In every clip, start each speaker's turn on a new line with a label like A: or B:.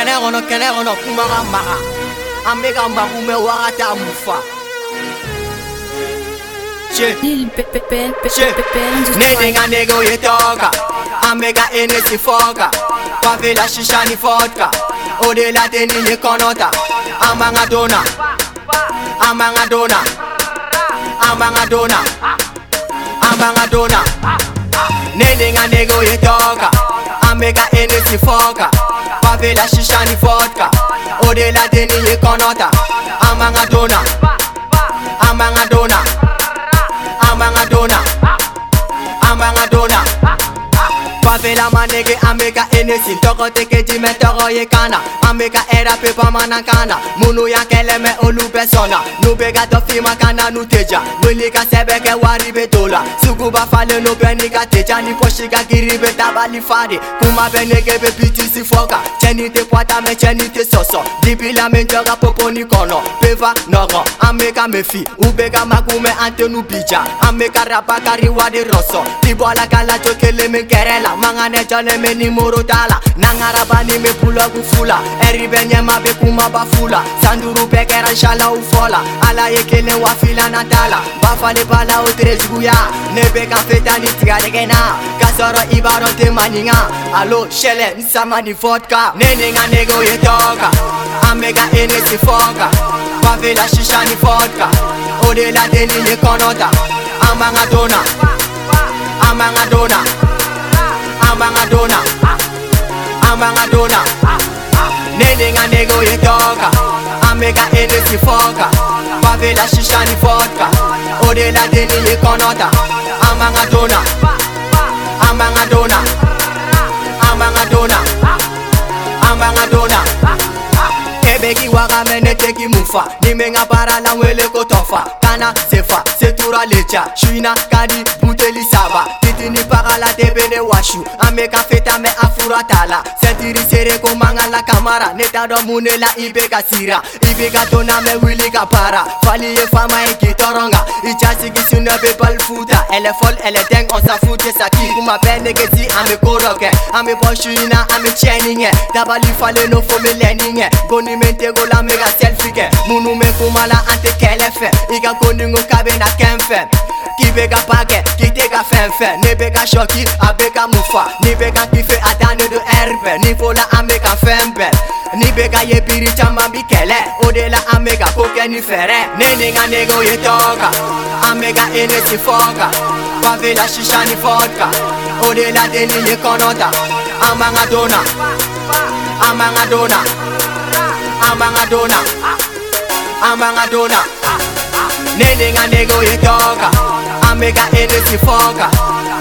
A: kɛnɛ kɔnɔ kɛnɛ kɔnɔ kuma ka maga an bɛ ka magu mɛ wagati a mufa ne de ka nigga ye tɔɔka an bɛ ka enesi fɔka pavela shisha ni vodka o de la deni ye kɔnɔ ta an b'an ka donna an b'an ka donna an b'an ka donna an b'an ka donna ne de ka nigga ye tɔɔka an bɛ ka enesi fɔka favela shisha ni vodka. Odela deni ye konota. Amanga dona. Amanga Favela manege ameka enesi tɔgɔ tɛ kɛ jimɛ tɔgɔ ye kan na an bɛ ka ɛrape bamanankan na minnu y'an kɛlɛ mɛ olu bɛɛ sɔnna n'u bɛ ka dɔ f'i ma kan na n'u tɛ ja wuli ka sɛbɛ kɛ wari bɛ to la suguba falen n'u bɛɛ n'i ka teja ni pɔsi ka giri bɛ tabali fa de kuma bɛ nege bɛ bitisi fɔ kan cɛni tɛ pɔta mɛ cɛni tɛ sɔsɔ dibi la min jɔ ka poponi kɔnɔ peva nɔgɔ an bɛ ka mefi u bɛ ka magu mɛ an tɛ n'u bija an bɛ ka rapa kari wari rɔsɔ tibɔla ka lajo kelen min kɛrɛ la mangane jɔlen bɛ nimoro t'a la n'an ka rabani bɛ bulɔgu fu la ɛri bɛ ɲɛma bɛ kumaba fu la san duuru bɛɛ kɛra salaw fɔ la ala ye kelen wa filanan t'a la ba falen b'a la o tere juguya ne bɛ ka feta ni tigadɛgɛ na k'a sɔrɔ i b'a dɔn tɛ maninga alo sɛlɛ n sama ni vodka ne ni n ka negew ye tɔɔka an bɛ ka enesi fɔka Pavé la chicha ni vodka. Au-delà des lignes qu'on A Maradona. A Maradona. A Maradona. A Maradona. Nelinga nego yetoka Amega ene sifoka Pavé la chicha ni vodka. Au-delà des lignes qu'on A Maradona. A Maradona. A Maradona. A Maradona. teki wagamene teki mufa. Nimengaparala ngwele kotofa. Kana sefa setura lecha. Shwina kadi buteli saba titini pagala tebene washu. Amekafeta me afuratala sentirisere komangala kamara. Netadwamunela ibekasira Navigato na me wili ka para. Fali ye fama ye kitoronga Ichasi kisi ne be pal futa Ele fol ele deng on sa fute saki Kuma be negezi ame koroke Ame boshu ina ame cheninge Dabali fale no fo me leninge eh. Goni mente gola mega selfie ke Munu me kumala ante kele fe. Iga goni ngo kabe na ken fe ki bega bagè, ki dega fenfe. Ne bega shoki, a bega mufa. Ni bega pife adane do erbe. Ni fola a mega fembe. Ni bega ye biri chaman bikele Odela a mega koke ni fere. Ne nega nego ye toga A mega ene si foga Pavela shisha ni vodka. Odela deni ye konota. Amanga dona. Amanga dona. Amanga dona. Amanga dona. Nenenga nego ye toga Omega NC Foka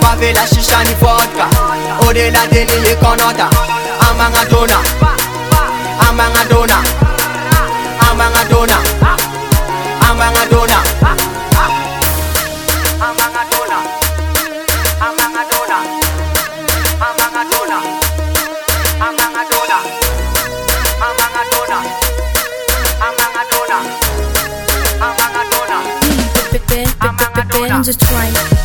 A: Bavela Shishani Foka Odela Deni Likonota Amanga Dona Amanga Dona Amanga Dona
B: Amanga Dona Amanga Dona Just are trying.